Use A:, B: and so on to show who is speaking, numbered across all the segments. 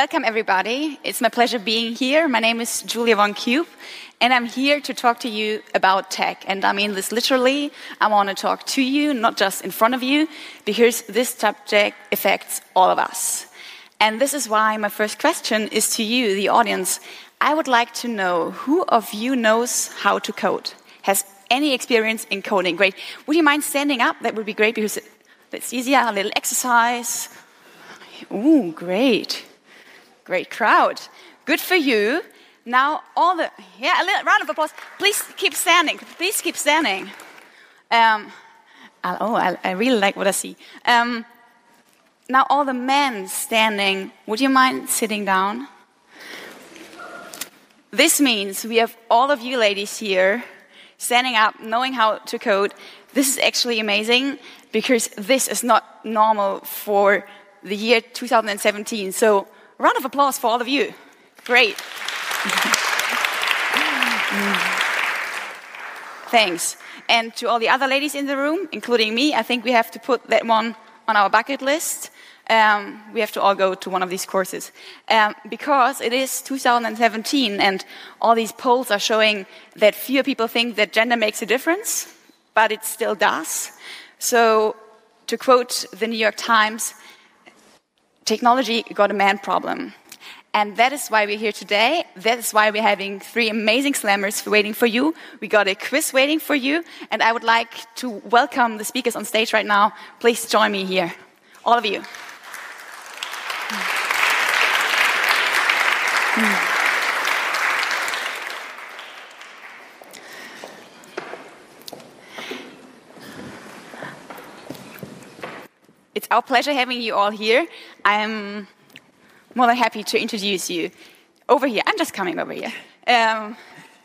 A: welcome everybody. It's my pleasure being here. My name is Julia von Cube, and I'm here to talk to you about tech. And I mean this literally. I want to talk to you, not just in front of you, because this subject affects all of us. And this is why my first question is to you, the audience. I would like to know who of you knows how to code? Has any experience in coding? Great. Would you mind standing up? That would be great because it's easier. A little exercise. Ooh, great. Great crowd. Good for you. Now, all the, yeah, a little round of applause. Please keep standing. Please keep standing. Um, oh, I, I, really like what I see. Um, now, all the men standing, would you mind sitting down? This means we have all of you ladies here standing up, knowing how to code. This is actually amazing because this is not normal for the year 2017. So, round of applause for all of you. Great. Thanks. And to all the other ladies in the room, including me, I think we have to put that one on our bucket list. Um, we have to all go to one of these courses. Um, because it is 2017 and all these polls are showing that fewer people think that gender makes a difference, but it still does. So, to quote the New York Times, technology got a man problem. And that is why we're here today. That is why we're having three amazing slammers waiting for you. We got a quiz waiting for you. And I would like to welcome the speakers on stage right now. Please join me here. All of you. It's our pleasure having you all here. I'm more than happy to introduce you. Over here, I'm just coming over here. Um,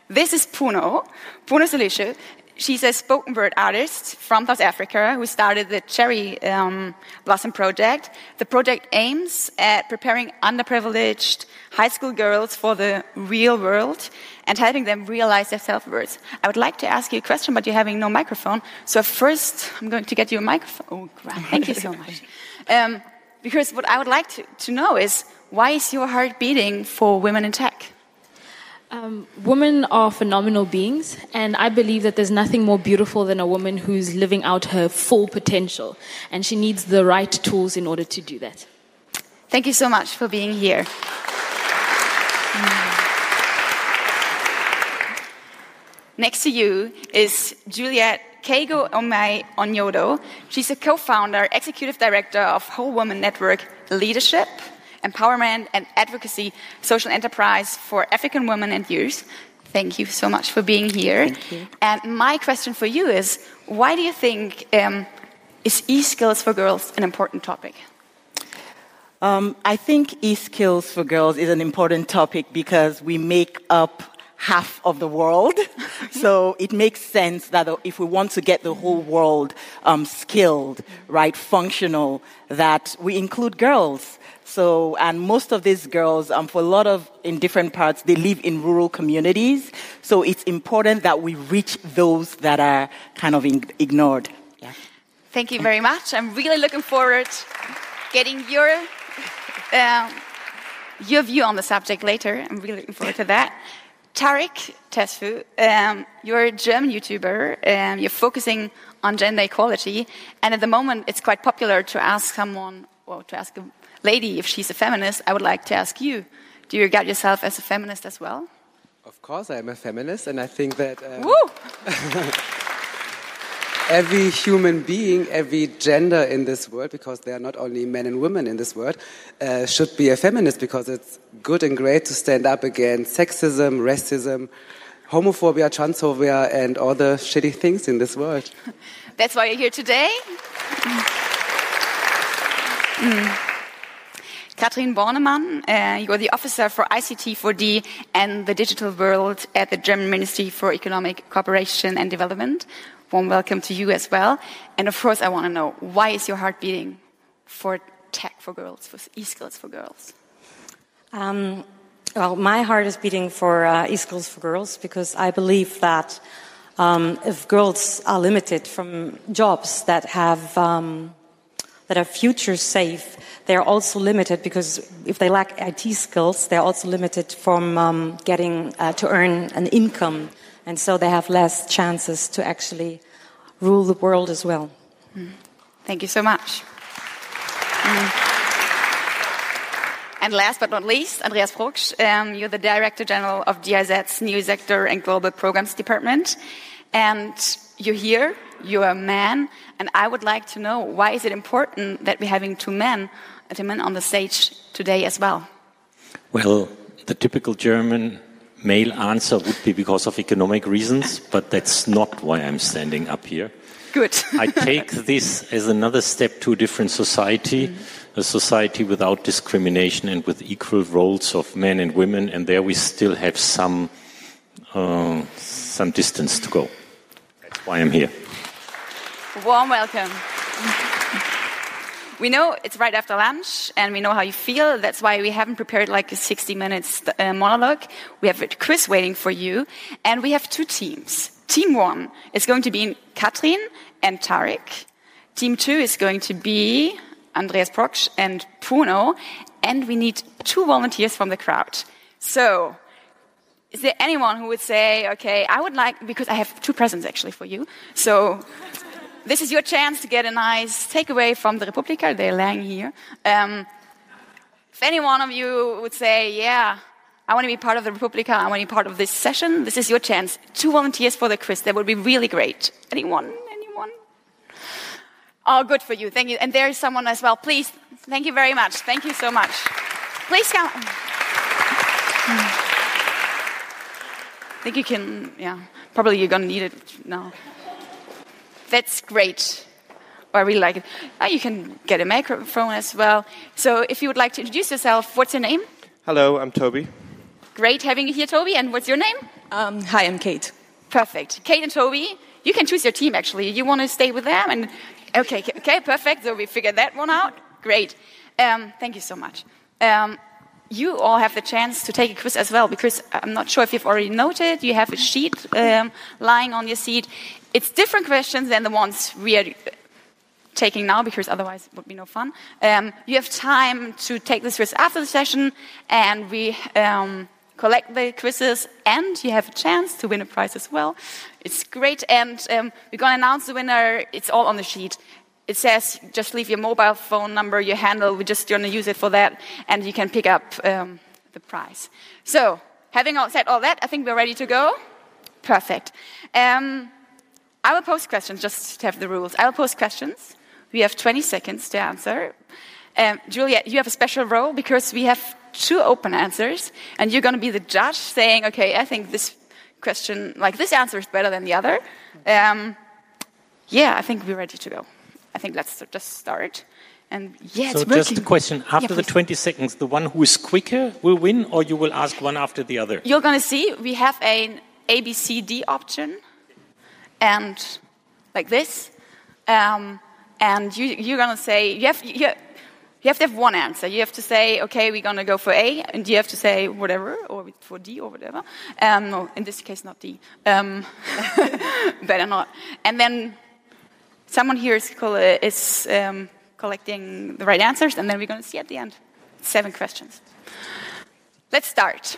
A: this is Puno, Puno Selesho. She's a spoken word artist from South Africa who started the Cherry um, Blossom Project. The project aims at preparing underprivileged high school girls for the real world and helping them realize their self worth. I would like to ask you a question, but you're having no microphone. So, first, I'm going to get you a microphone. Oh, thank you so much. Um, because what I would like to, to know is why is your heart beating for women in tech?
B: Um, women are phenomenal beings, and I believe that there's nothing more beautiful than a woman who's living out her full potential, and she needs the right tools in order to do that.
A: Thank you so much for being here. Next to you is Juliet Kego Onyido. She's a co-founder, executive director of Whole Woman Network Leadership empowerment and advocacy social enterprise for African women and youth. Thank you so much for being here. And my question for you is why do you think um, is e skills for girls an important topic?
C: Um, I think e skills for girls is an important topic because we make up half of the world. so it makes sense that if we want to get the whole world um, skilled, right, functional, that we include girls. So, and most of these girls, um, for a lot of in different parts, they live in rural communities. So it's important that we reach those that are kind of in, ignored.
A: Yeah. Thank you very much. I'm really looking forward getting your um, your view on the subject later. I'm really looking forward to that. Tarik Tesfu, um, you're a German YouTuber. Um, you're focusing on gender equality, and at the moment, it's quite popular to ask someone, well, to ask a lady if she's a feminist. I would like to ask you: Do you regard yourself as a feminist as well?
D: Of course, I am a feminist, and I think that.
A: Um,
D: every human being, every gender in this world, because there are not only men and women in this world, uh, should be a feminist because it's good and great to stand up against sexism, racism, homophobia, transphobia, and all the shitty things in this world.
A: That's why you're here today. Mm. Katrin Bornemann, uh, you are the officer for ICT4D and the digital world at the German Ministry for Economic Cooperation and Development warm welcome to you as well. And of course, I want to know why is your heart beating for tech for girls, for e-skills for girls?
E: Um, well, my heart is beating for uh, e-skills for girls because I believe that um, if girls are limited from jobs that have um, that are future safe, they're also limited because if they lack IT skills, they're also limited from um, getting uh, to earn an income. And so they have less chances to actually rule the world as well.
A: Mm. Thank you so much. Mm. And last but not least, Andreas Proksch, um, you're the Director General of GIZ's New Sector and Global Programs Department. And you're here, you're a man, and I would like to know why is it important that we're having two men, two men on the stage today as well?
F: Well, the typical German male answer would be because of economic reasons, but that's not why I'm standing up here.
A: Good.
F: I take this as another step to a different society. Mm -hmm a society without discrimination and with equal roles of men and women, and there we still have some uh, some distance to go. That's why I'm here.
A: Warm welcome. we know it's right after lunch, and we know how you feel. That's why we haven't prepared like a 60 minutes uh, monologue. We have a quiz waiting for you, and we have two teams. Team one is going to be Katrin and Tarik. Team two is going to be Andreas Proksch and Puno, and we need two volunteers from the crowd. So, is there anyone who would say, okay, I would like, because I have two presents actually for you. So, this is your chance to get a nice takeaway from the re:publica. They're lying here. Um, if any one of you would say, yeah, I want to be part of the re:publica, I want to be part of this session, this is your chance. Two volunteers for the quiz. That would be really great. Anyone? Anyone? Oh, good for you. Thank you. And there is someone as well. Please, thank you very much. Thank you so much. Please come. I think you can, yeah, probably you're going to need it now. That's great. I really like it. Oh, you can get a microphone as well. So if you would like to introduce yourself, what's your name?
G: Hello, I'm Toby.
A: Great having you here, Toby. And what's your name?
H: Um, hi, I'm Kate.
A: Perfect. Kate and Toby, you can choose your team actually. You want to stay with them and Okay, okay, perfect. So we figured that one out. Great. Um, thank you so much. Um, you all have the chance to take a quiz as well because I'm not sure if you've already noted. You have a sheet um, lying on your seat. It's different questions than the ones we are taking now because otherwise it would be no fun. Um, you have time to take this quiz after the session, and we um, collect the quizzes, and you have a chance to win a prize as well. It's great, and um, we're going to announce the winner. It's all on the sheet. It says just leave your mobile phone number, your handle. We're just going to use it for that, and you can pick up um, the prize. So, having said all that, I think we're ready to go. Perfect. Um, I will post questions just to have the rules. I will post questions. We have 20 seconds to answer. Um, Juliet, you have a special role because we have two open answers, and you're going to be the judge saying, okay, I think this question, like this answer is better than the other. Um, yeah, I think we're ready to go. I think let's just start. And yeah,
F: so just a question: After
A: yeah,
F: the 20 seconds, the one who is quicker will win, or you will ask one after the other?
A: You're going to see. We have an A, B, C, D option, and like this. Um, and you, you're going to say you have you, you have to have one answer. You have to say, okay, we're going to go for A, and you have to say whatever, or for D, or whatever. Um, no, in this case, not D. Um, better not. And then someone here is, is um, collecting the right answers, and then we're going to see at the end. Seven questions. Let's start.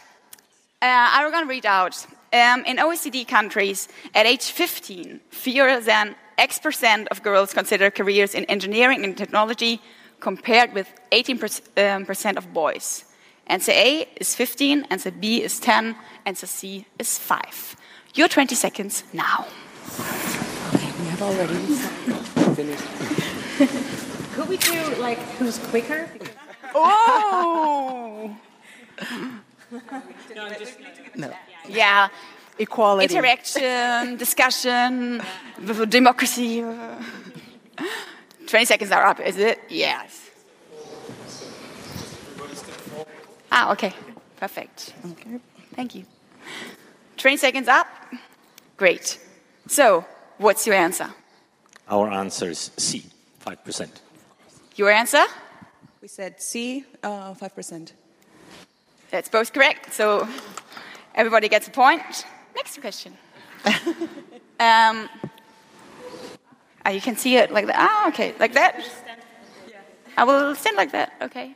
A: Uh, I'm going to read out. Um, in OECD countries, at age 15, fewer than X percent of girls consider careers in engineering and technology compared with 18% um, of boys. Answer A is 15, answer B is 10, answer C is 5. Your 20 seconds now.
H: Okay, we have already finished. Could we do like who's quicker?
A: oh!
C: no.
A: Yeah.
C: Equality.
A: Interaction, discussion, democracy. 20 seconds are up, is it? Yes. Ah, okay. Perfect. Okay. Thank you. 20 seconds up. Great. So, what's your answer?
F: Our answer is C, 5%.
A: Your answer?
H: We said C, uh, 5%.
A: That's both correct. So, everybody gets a point. Next question. um, Ah, you can see it like that. Ah, okay, like that. I will stand like that. Okay.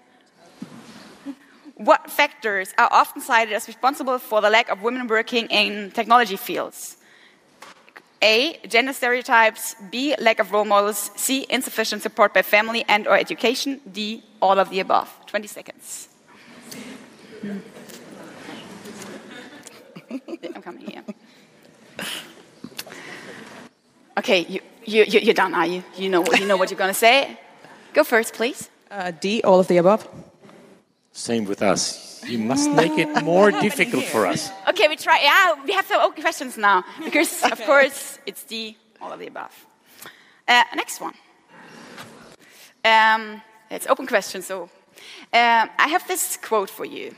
A: What factors are often cited as responsible for the lack of women working in technology fields? A. Gender stereotypes. B. Lack of role models. C. Insufficient support by family and or education. D. All of the above. 20 seconds. I'm coming here. Okay, you, you, you, you're done, are you? You know, you know what you're going to say? Go first, please.
G: Uh, D, all of the above.
F: Same with us. You must make it more difficult for us.
A: Okay, we try. Yeah, we have some open questions now because, of course, it's D, all of the above. Uh, next one. Um, it's open question. So, um, I have this quote for you.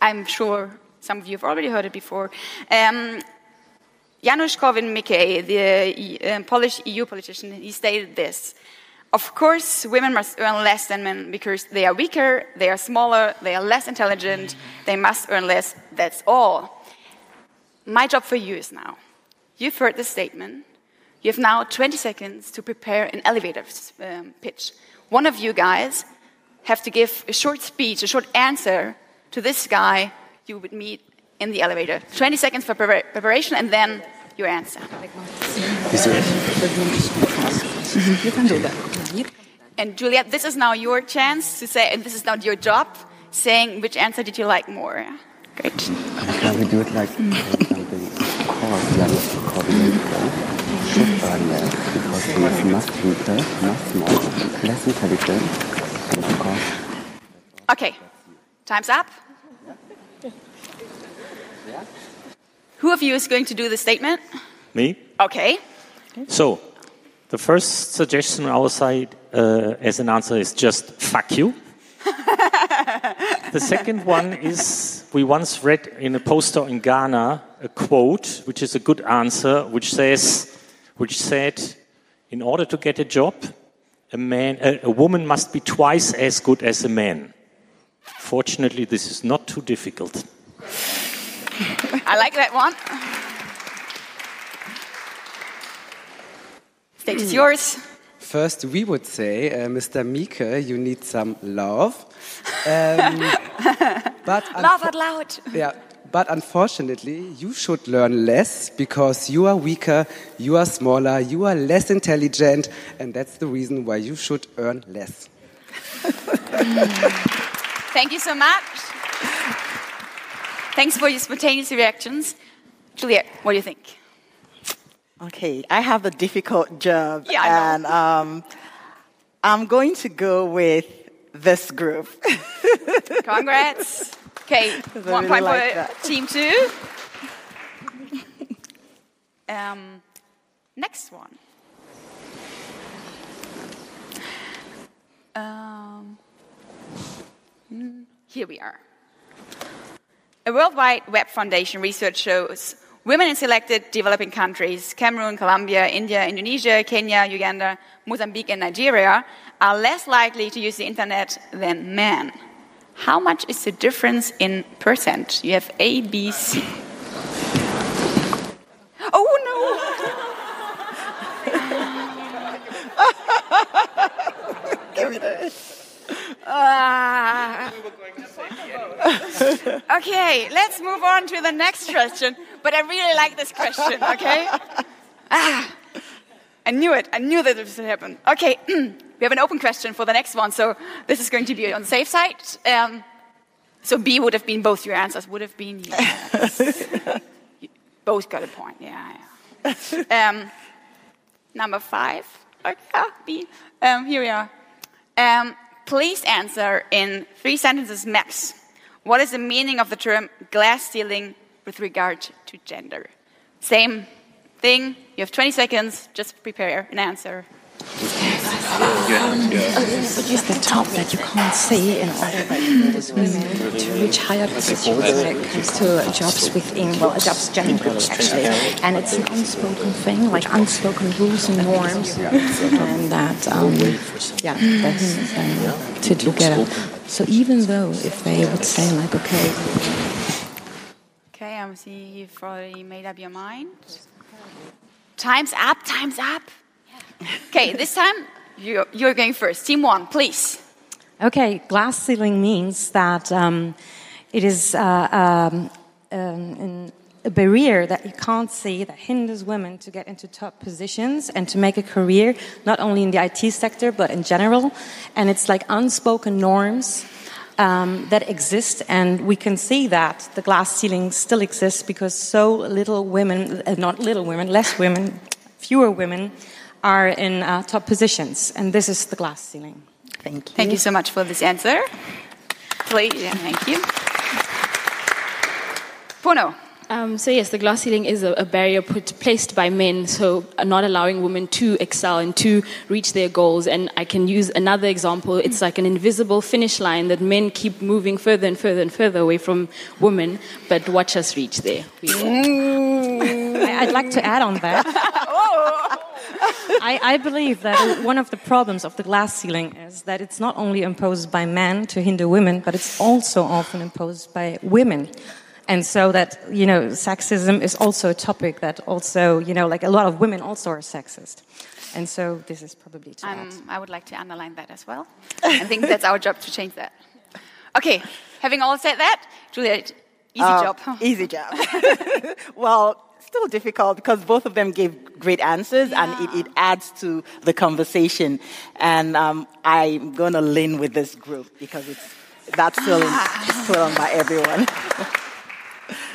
A: I'm sure some of you have already heard it before. Um, Janusz Korwin-Mikke, the uh, Polish EU politician, he stated this. Of course, women must earn less than men because they are weaker, they are smaller, they are less intelligent, they must earn less, that's all. My job for you is now. You've heard the statement. You have now 20 seconds to prepare an elevator um, pitch. One of you guys have to give a short speech, a short answer to this guy you would meet in the elevator. 20 seconds for pre preparation and then your answer.
G: You can do that.
A: And Juliet, this is now your chance to say, and this is now your job, saying which answer did you like more. Great.
I: Can we do it like, for example, of course, Janusz Korwin-Mikke should earn less because he is much weaker, much smaller, less intelligent, and of course,
A: Okay, time's up. Who of you is going to do the statement?
F: Me?
A: Okay.
F: So, the first suggestion on our side uh, as an answer is just fuck you. the second one is we once read in a poster in Ghana a quote, which is a good answer, which says, which said, in order to get a job, a man, a, a woman must be twice as good as a man. Fortunately, this is not too difficult.
A: I like that one. Stage is yours.
D: First, we would say, uh, Mr. Mika, you need some love. Um, but
A: Laugh out loud.
D: Yeah, but unfortunately, you should learn less because you are weaker, you are smaller, you are less intelligent, and that's the reason why you should earn less.
A: Thank you so much. Thanks for your spontaneous reactions. Juliet, what do you think?
C: Okay, I have a difficult job,
A: Yeah,
C: and um, I'm going to go with this group.
A: Congrats. Okay, one
C: really
A: point
C: like
A: for
C: that.
A: team two. Um, next one. Um, mm, here we are. A World Wide Web Foundation research shows women in selected developing countries, Cameroon, Colombia, India, Indonesia, Kenya, Uganda, Mozambique, and Nigeria, are less likely to use the internet than men. How much is the difference in percent? You have A, B, C. Oh no! Ah. okay, let's move on to the next question. But I really like this question, okay? Ah, I knew it. I knew that this would happen. Okay, we have an open question for the next one, so this is going to be on the safe side. Um, so B would have been both your answers, would have been yes. Both got a point, yeah. yeah. Um, number five. Okay, B. Um, here we are. Please answer in three sentences max. What is the meaning of the term glass ceiling with regard to gender? Same thing. You have 20 seconds. Just prepare an answer.
H: Use the top that you can't see in order for women to reach higher positions when it comes to jobs within, well, jobs generally, actually. And it's an unspoken thing, like unspoken rules and norms. And that, um, yeah, that's um, to together. So even though if they would say, like, okay,
A: Okay, I'm see you've already made up your mind. Time's up, time's up. Okay, this time you're, you're going first. Team one, please.
E: Okay, glass ceiling means that um, it is uh, um, um, a barrier that you can't see that hinders women to get into top positions and to make a career, not only in the IT sector but in general. And it's like unspoken norms um, that exist, and we can see that the glass ceiling still exists because so little women, uh, not little women, less women, fewer women are in uh, top positions, and this is the glass ceiling.
C: Thank you.
A: Thank you so much for this answer. Please, yeah, thank you. Puno.
B: Um, so yes, the glass ceiling is a, a barrier put, placed by men, so not allowing women to excel and to reach their goals. And I can use another example. It's like an invisible finish line that men keep moving further and further and further away from women. But watch us reach there. We.
E: I, I'd like to add on that. I, I believe that one of the problems of the glass ceiling is that it's not only imposed by men to hinder women, but it's also often imposed by women. And so that, you know, sexism is also a topic that also, you know, like a lot of women also are sexist. And so this is probably to add.
A: Um, I would like to underline that as well. I think that's our job to change that. Okay, having all said that, Juliet, easy
C: Uh,
A: job.
C: Easy job. well, still difficult because both of them gave great answers and it, it adds to the conversation. And um, I'm going to lean with this group because it's, that's still, it's still on by everyone.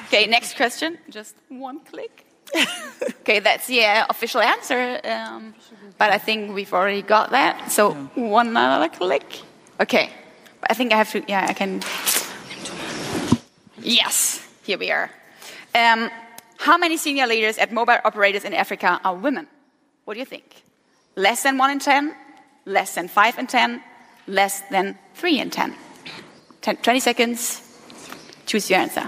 A: Okay, next question. Just one click. okay, that's the uh, official answer. Um, but I think we've already got that. So one other click. Okay, I think I have to. Yeah, I can. Yes, here we are. Um, how many senior leaders at mobile operators in Africa are women? What do you think? Less than one in ten? Less than five in ten? Less than three in ten? Ten, 20 seconds. Choose your answer.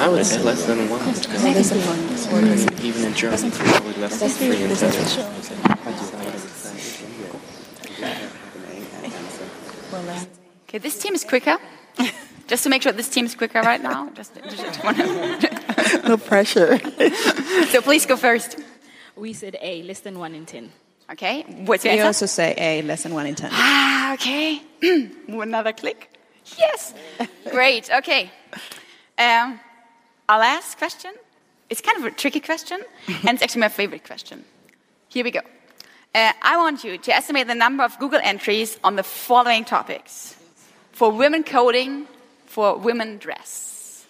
J: I would say less than one. Because even in Germany, probably less than three and
A: Okay, this team is quicker. Just to make sure this team is quicker right now. Just, just wanna-
C: no pressure.
A: so please go first.
B: We said A, less than one in ten.
A: Okay, what's your
G: We
A: answer?
G: also say A, less than one in ten.
A: Ah, okay. Another click. Yes. Great. Okay. Um, our last question. It's kind of a tricky question, and it's actually my favorite question. Here we go. Uh, I want you to estimate the number of Google entries on the following topics for women coding, for women dress.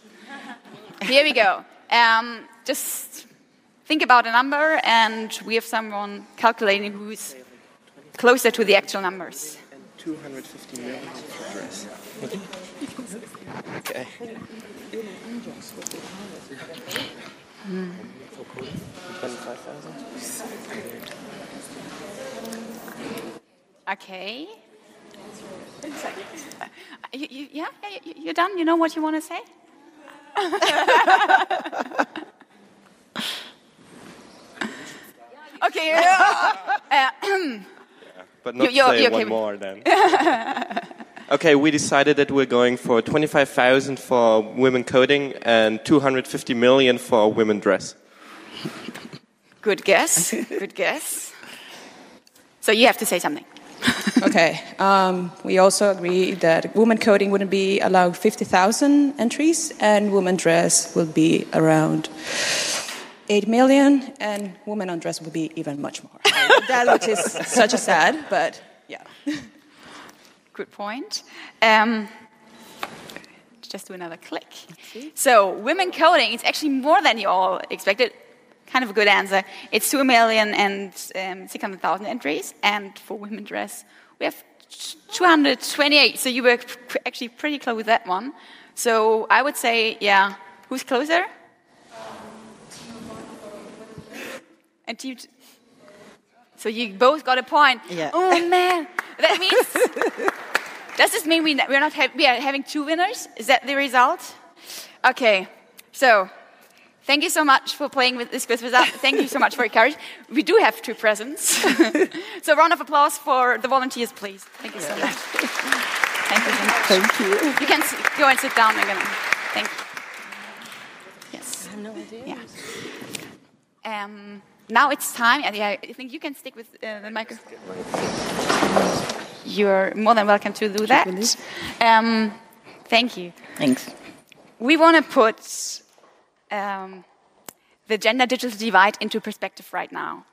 A: Here we go. Um, just think about a number, and we have someone calculating who's closer to the actual numbers.
J: 250 million for dress. Okay.
A: Okay. Uh, you, you, yeah, yeah, you, you're done. You know what you want to say? okay. Uh,
J: But not
A: You- you're-
J: say
A: you're
J: one
A: okay.
J: more then. okay, we decided that we're going for 25,000 for women coding and 250 million for women dress.
A: good guess. Good guess. So you have to say something.
G: okay. Um, we also agree that women coding wouldn't be allowed 50,000 entries, and women dress will be around 8 million, and women undress will be even much more. that which is such a sad, but yeah.
A: Good point. Um, just do another click. So, women coding, it's actually more than you all expected. Kind of a good answer. It's 2 million and um, 600,000 entries. And for women dress, we have 228. So, you were actually pretty close with that one. So, I would say, yeah, who's closer? And you. So, you both got a point.
C: Yeah.
A: Oh, man. That means. Does this mean we, we're not we are having two winners? Is that the result? Okay, so thank you so much for playing with this quiz with us. Thank you so much for your courage. We do have two presents. so round of applause for the volunteers, please. Thank you so much. Thank you so much.
C: Thank you.
A: You can go and sit down again. Thank you. Yes.
E: I have no idea.
A: Yeah. Um, now it's time, and yeah, I think you can stick with uh, the microphone. You're more than welcome to do that. Um, thank you.
C: Thanks.
A: We want to put um, the gender digital divide into perspective right now.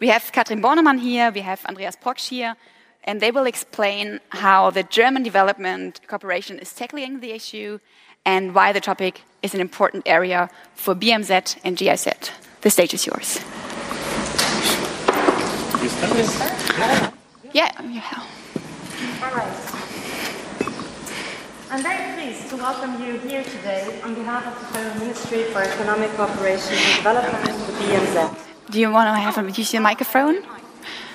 A: We have Katrin Bornemann here, we have Andreas Proksch here, and they will explain how the German Development Corporation is tackling the issue and why the topic is an important area for BMZ and GIZ. The stage is yours. Yeah, yeah.
E: All right. I'm very pleased to welcome you here today on behalf of the Federal Ministry for Economic Cooperation and Development, the BMZ.
A: Do you want to have a, use your microphone?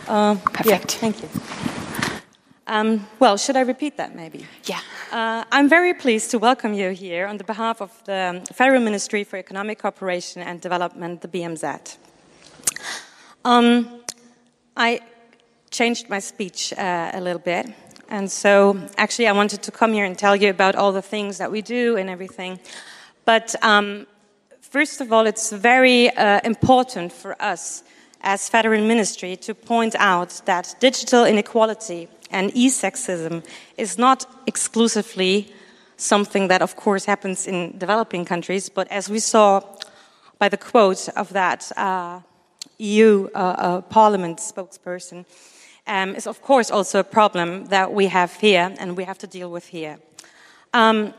E: Uh,
A: Perfect.
E: Yeah, thank you. Um, well, should I repeat that maybe?
A: Yeah.
E: Uh, I'm very pleased to welcome you here on the behalf of the Federal Ministry for Economic Cooperation and Development, the BMZ. Um, I changed my speech uh, a little bit, and so actually I wanted to come here and tell you about all the things that we do and everything. But um, first of all, it's very uh, important for us as Federal Ministry to point out that digital inequality and e-sexism is not exclusively something that, of course, happens in developing countries, but as we saw by the quote of that uh, EU uh, uh, Parliament spokesperson, um, is of course also a problem that we have here and we have to deal with here. Um,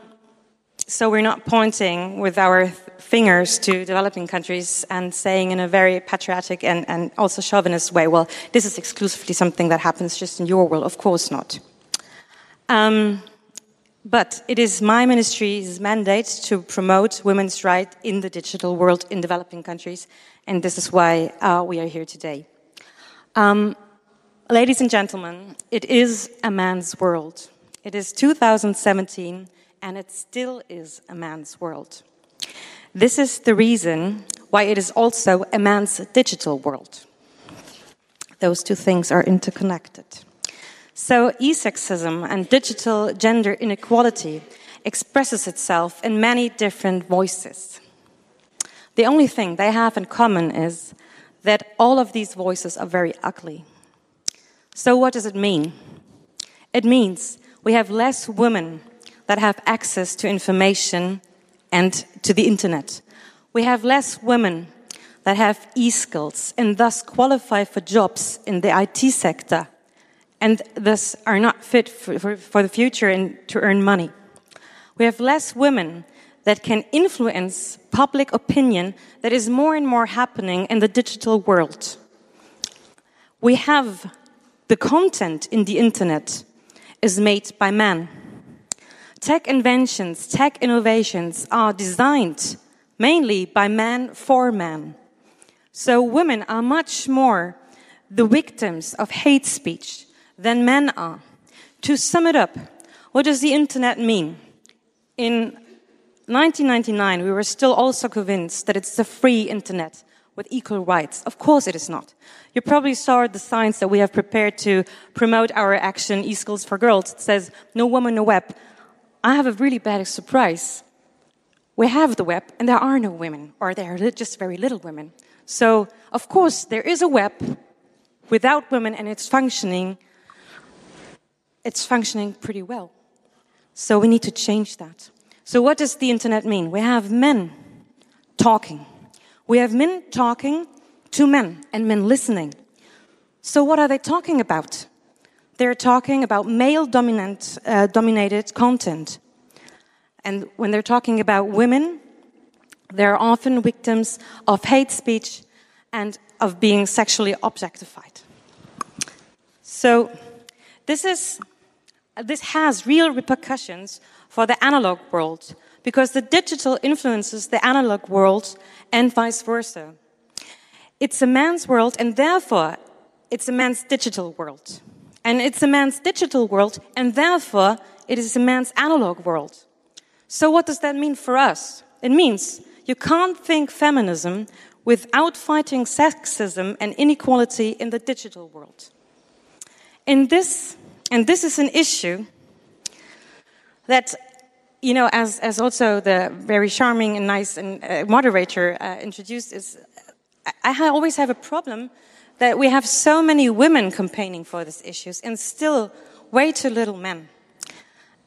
E: so we're not pointing with our fingers to developing countries and saying in a very patriotic and, and also chauvinist way, well, this is exclusively something that happens just in your world. Of course not. Um, but it is my ministry's mandate to promote women's rights in the digital world in developing countries, and this is why uh, we are here today. Um, ladies and gentlemen, it is a man's world. It is 2017 and it still is a man's world. This is the reason why it is also a man's digital world. Those two things are interconnected. So, e sexism and digital gender inequality expresses itself in many different voices. The only thing they have in common is that all of these voices are very ugly. So, what does it mean? It means we have less women that have access to information and to the internet. We have less women that have e skills and thus qualify for jobs in the IT sector and thus are not fit for, for, for, the future and to earn money. We have less women that can influence public opinion that is more and more happening in the digital world. We have the content in the internet is made by men. Tech inventions, tech innovations are designed mainly by men for men. So women are much more the victims of hate speech than men are. To sum it up, what does the internet mean? In 1999, we were still also convinced that it's the free internet with equal rights. Of course it is not. You probably saw the signs that we have prepared to promote our action, e-skills for girls. It says, no woman, no web. I have a really bad surprise. We have the web, and there are no women, or there are just very little women. So, of course, there is a web without women, and it's functioning. It's functioning pretty well. So, we need to change that. So, what does the internet mean? We have men talking. We have men talking to men, and men listening. So, what are they talking about? they're talking about male dominant, uh, dominated content. And when they're talking about women, they're often victims of hate speech and of being sexually objectified. So this is this has real repercussions for the analog world because the digital influences the analog world and vice versa. It's a man's world and therefore it's a man's digital world. And it's a man's digital world, and therefore it is a man's analog world. So what does that mean for us? It means you can't think feminism without fighting sexism and inequality in the digital world. In this, and this is an issue that, you know, as, as also the very charming and nice and uh, moderator uh, introduced, is I I always have a problem that we have so many women campaigning for these issues and still way too little men.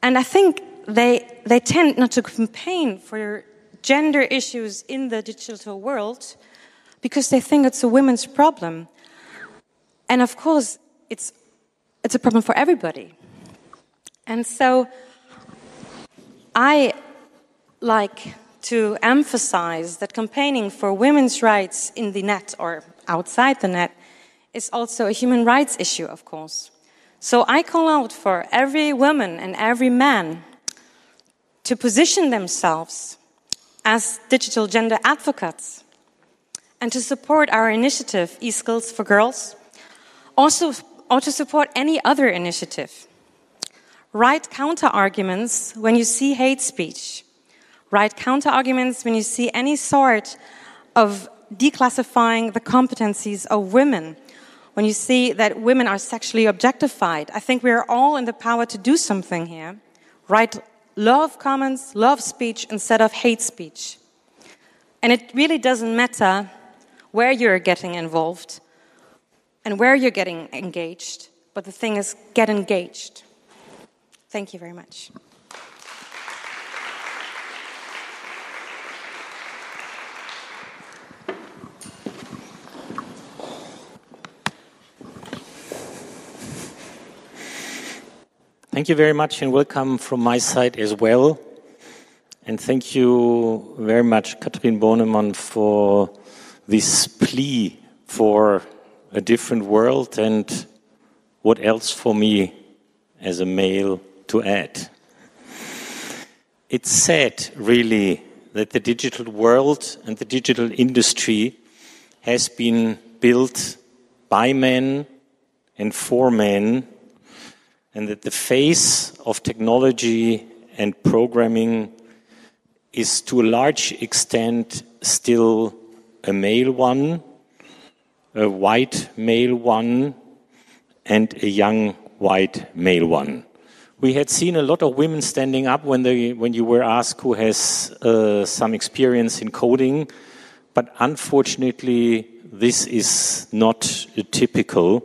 E: And I think they, they tend not to campaign for gender issues in the digital world because they think it's a women's problem. And of course, it's, it's a problem for everybody. And so I like to emphasize that campaigning for women's rights in the net or outside the net is also a human rights issue, of course. So I call out for every woman and every man to position themselves as digital gender advocates and to support our initiative, eSkills for Girls, also, or to support any other initiative. Write counter arguments when you see hate speech. Write counter arguments when you see any sort of declassifying the competencies of women. When you see that women are sexually objectified, I think we are all in the power to do something here. Write love comments, love speech instead of hate speech. And it really doesn't matter where you're getting involved and where you're getting engaged, but the thing is, get engaged. Thank you very much.
F: Thank you very much and welcome from my side as well. And thank you very much, Katrin Bornemann, for this plea for a different world and what else for me as a male to add. It's sad, really, that the digital world and the digital industry has been built by men and for men, and that the face of technology and programming is to a large extent still a male one, a white male one, and a young white male one. We had seen a lot of women standing up when, they, when you were asked who has uh, some experience in coding, but unfortunately, this is not typical.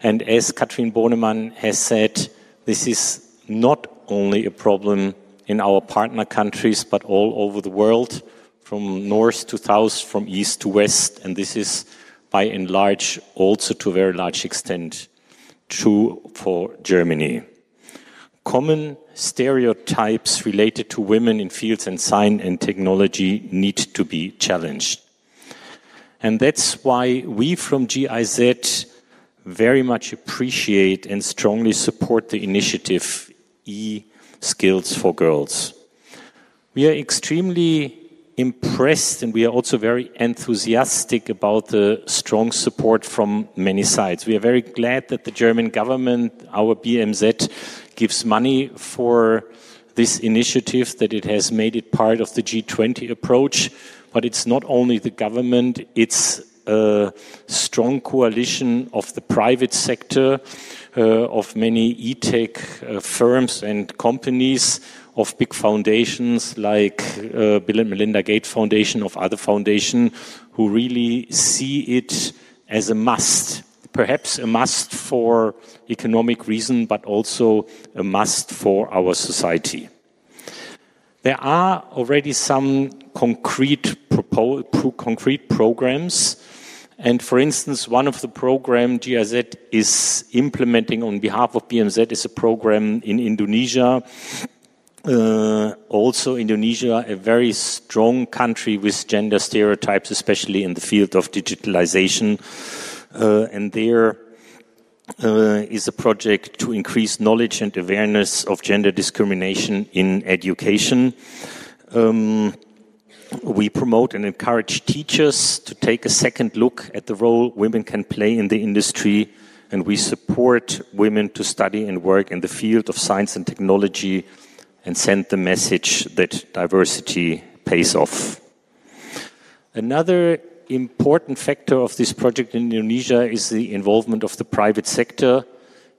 F: And as Katrin Bornemann has said, this is not only a problem in our partner countries, but all over the world, from north to south, from east to west, and this is by and large also to a very large extent true for Germany. Common stereotypes related to women in fields and science and technology need to be challenged. And that's why we from GIZ very much appreciate and strongly support the initiative E Skills for Girls. We are extremely impressed and we are also very enthusiastic about the strong support from many sides. We are very glad that the German government, our BMZ, gives money for this initiative, that it has made it part of the G20 approach. But it's not only the government, it's a strong coalition of the private sector, uh, of many e-tech uh, firms and companies, of big foundations like uh, Bill and Melinda Gates Foundation, of other foundations who really see it as a must. Perhaps a must for economic reason, but also a must for our society. There are already some concrete, concrete programs and for instance, one of the program GIZ is implementing on behalf of BMZ is a program in Indonesia. Uh, also, Indonesia, a very strong country with gender stereotypes, especially in the field of digitalization. Uh, and there uh, is a project to increase knowledge and awareness of gender discrimination in education. Um, we promote and encourage teachers to take a second look at the role women can play in the industry, and we support women to study and work in the field of science and technology and send the message that diversity pays off. Another important factor of this project in Indonesia is the involvement of the private sector.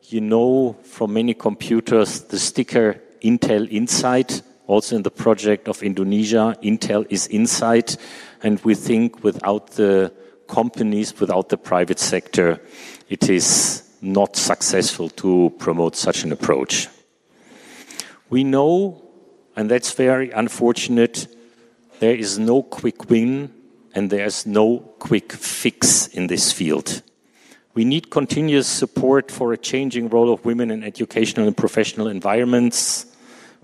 F: You know from many computers the sticker Intel Inside also in the project of Indonesia, Intel is inside, and we think without the companies, without the private sector, it is not successful to promote such an approach. We know, and that's very unfortunate, there is no quick win and there's no quick fix in this field. We need continuous support for a changing role of women in educational and professional environments.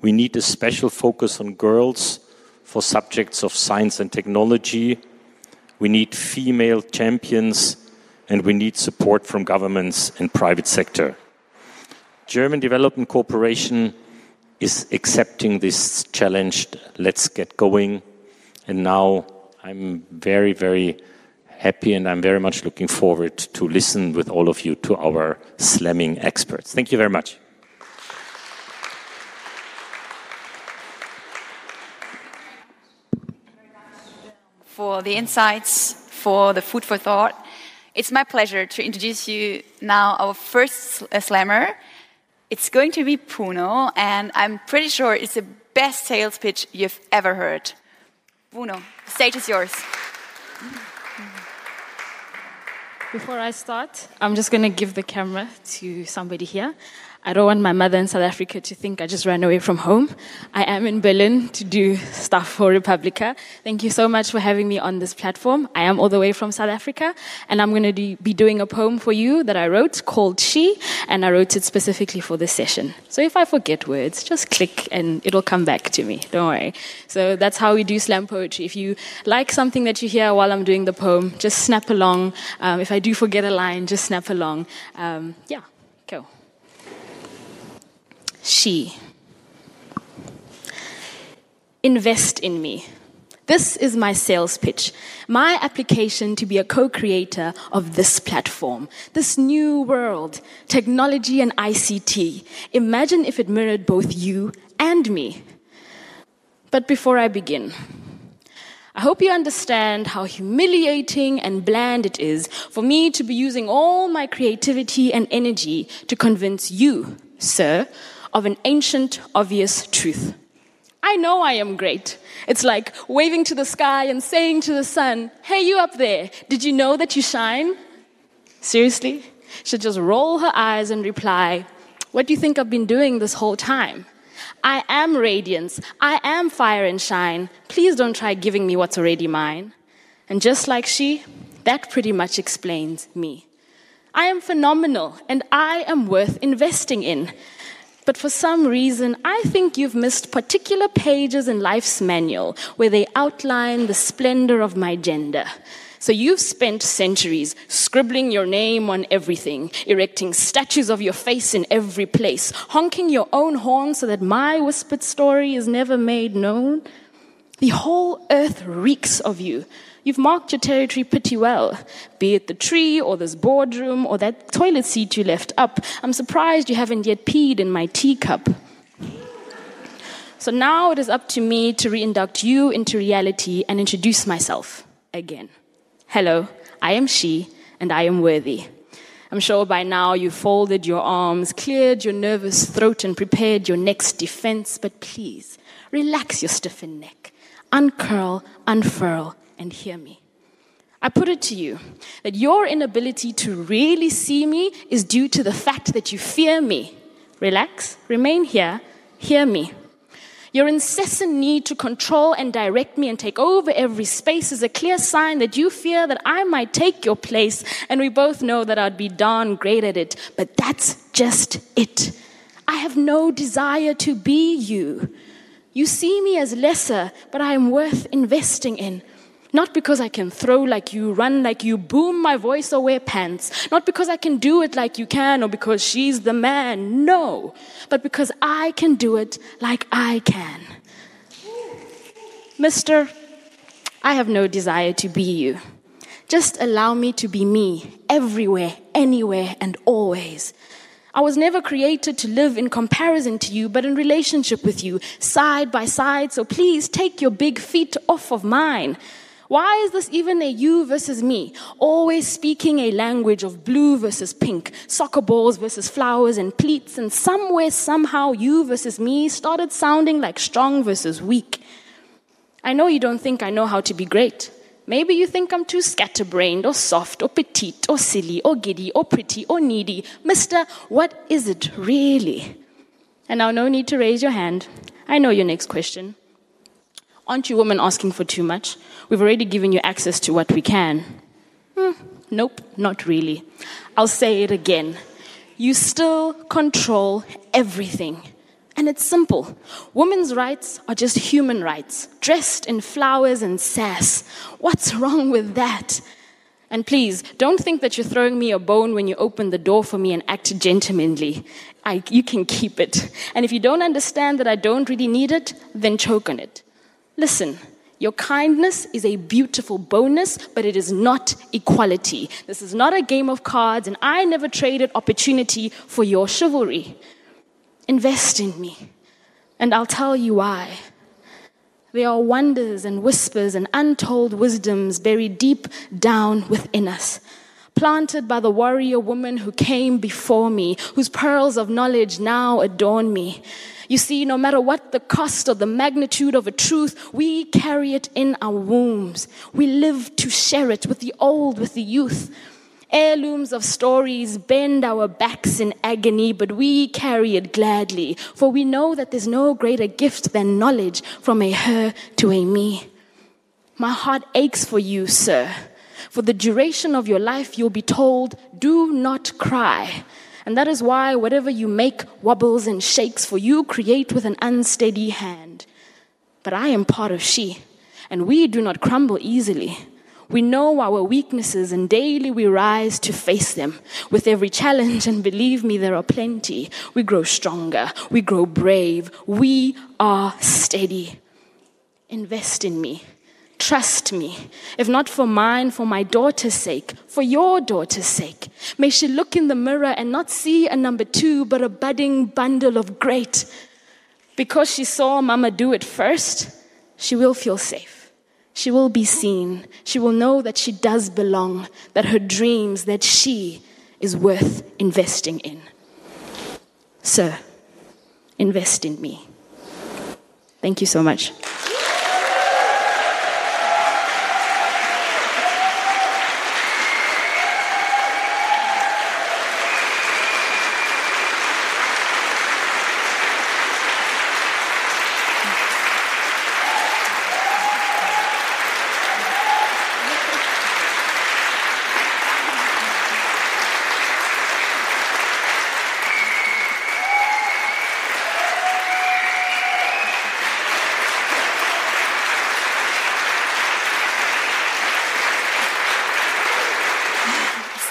F: We need a special focus on girls for subjects of science and technology. We need female champions and we need support from governments and private sector. German Development Cooperation is accepting this challenge. Let's get going. And now I'm very, very happy and I'm very much looking forward to listen with all of you to our slamming experts. Thank you very much.
A: For the insights, for the food for thought. It's my pleasure to introduce you now our first uh, slammer. It's going to be Puno, and I'm pretty sure it's the best sales pitch you've ever heard. The stage is yours.
B: Before I start, I'm just going to give the camera to somebody here. I don't want my mother in South Africa to think I just ran away from home. I am in Berlin to do stuff for re:publica. Thank you so much for having me on this platform. I am all the way from South Africa, and I'm going to do, be doing a poem for you that I wrote called She, and I wrote it specifically for this session. So if I forget words, just click and it'll come back to me. Don't worry. So that's how we do slam poetry. If you like something that you hear while I'm doing the poem, just snap along. Um, if I do forget a line, just snap along. Um, yeah, go she. Invest in me. This is my sales pitch, my application to be a co creator of this platform, this new world, technology and ICT. Imagine if it mirrored both you and me. But before I begin, I hope you understand how humiliating and bland it is for me to be using all my creativity and energy to convince you, sir, of an ancient, obvious truth. I know I am great. It's like waving to the sky and saying to the sun, Hey, you up there, did you know that you shine? Seriously? She'd just roll her eyes and reply, What do you think I've been doing this whole time? I am radiance. I am fire and shine. Please don't try giving me what's already mine. And just like she, that pretty much explains me. I am phenomenal and I am worth investing in. But for some reason, I think you've missed particular pages in life's manual where they outline the splendor of my gender. So you've spent centuries scribbling your name on everything, erecting statues of your face in every place, honking your own horn so that my whispered story is never made known. The whole earth reeks of you. You've marked your territory pretty well, be it the tree or this boardroom or that toilet seat you left up. I'm surprised you haven't yet peed in my teacup. So now it is up to me to reinduct you into reality and introduce myself again. Hello, I am she, and I am worthy. I'm sure by now you've folded your arms, cleared your nervous throat, and prepared your next defense, but please relax your stiffened neck, uncurl, unfurl, and hear me. I put it to you that your inability to really see me is due to the fact that you fear me. Relax, remain here, hear me. Your incessant need to control and direct me and take over every space is a clear sign that you fear that I might take your place, and we both know that I'd be darn great at it, but that's just it. I have no desire to be you. You see me as lesser, but I am worth investing in. Not because I can throw like you, run like you, boom my voice or wear pants. Not because I can do it like you can or because she's the man. No. But because I can do it like I can. Mister, I have no desire to be you. Just allow me to be me everywhere, anywhere, and always. I was never created to live in comparison to you, but in relationship with you, side by side. So please take your big feet off of mine. Why is this even a you versus me? Always speaking a language of blue versus pink, soccer balls versus flowers and pleats, and somewhere, somehow, you versus me started sounding like strong versus weak. I know you don't think I know how to be great. Maybe you think I'm too scatterbrained or soft or petite or silly or giddy or pretty or needy. Mister, what is it really? And now, no need to raise your hand. I know your next question. Aren't you women asking for too much? We've already given you access to what we can. Hmm, nope, not really. I'll say it again. You still control everything. And it's simple. Women's rights are just human rights, dressed in flowers and sass. What's wrong with that? And please, don't think that you're throwing me a bone when you open the door for me and act gentlemanly. I, you can keep it. And if you don't understand that I don't really need it, then choke on it. Listen, your kindness is a beautiful bonus, but it is not equality. This is not a game of cards, and I never traded opportunity for your chivalry. Invest in me, and I'll tell you why. There are wonders and whispers and untold wisdoms buried deep down within us, planted by the warrior woman who came before me, whose pearls of knowledge now adorn me. You see, no matter what the cost or the magnitude of a truth, we carry it in our wombs. We live to share it with the old, with the youth. Heirlooms of stories bend our backs in agony, but we carry it gladly, for we know that there's no greater gift than knowledge from a her to a me. My heart aches for you, sir. For the duration of your life, you'll be told, do not cry. And that is why whatever you make wobbles and shakes, for you create with an unsteady hand. But I am part of she, and we do not crumble easily. We know our weaknesses and daily we rise to face them. With every challenge, and believe me, there are plenty, we grow stronger, we grow brave, we are steady. Invest in me. Trust me, if not for mine, for my daughter's sake, for your daughter's sake. May she look in the mirror and not see a number two, but a budding bundle of great. Because she saw Mama do it first, she will feel safe. She will be seen. She will know that she does belong, that her dreams, that she is worth investing in. Sir, invest in me. Thank you so much.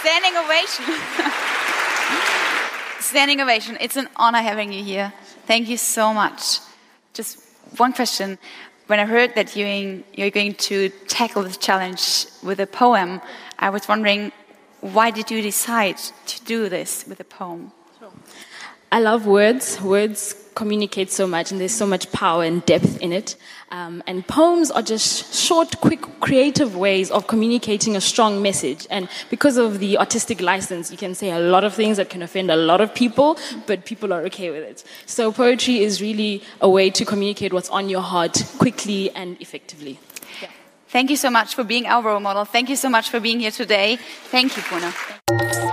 A: Standing ovation. Standing ovation. It's an honor having you here. Thank you so much. Just one question. When I heard that you're, going to tackle this challenge with a poem, I was wondering why did you decide to do this with a poem?
B: I love words. Words communicate so much, and there's so much power and depth in it. Um, and poems are just short, quick, creative ways of communicating a strong message. And because of the artistic license, you can say a lot of things that can offend a lot of people, but people are okay with it. So poetry is really a way to communicate what's on your heart quickly and effectively.
A: Thank you so much for being our role model. Thank you so much for being here today. Thank you, Puno.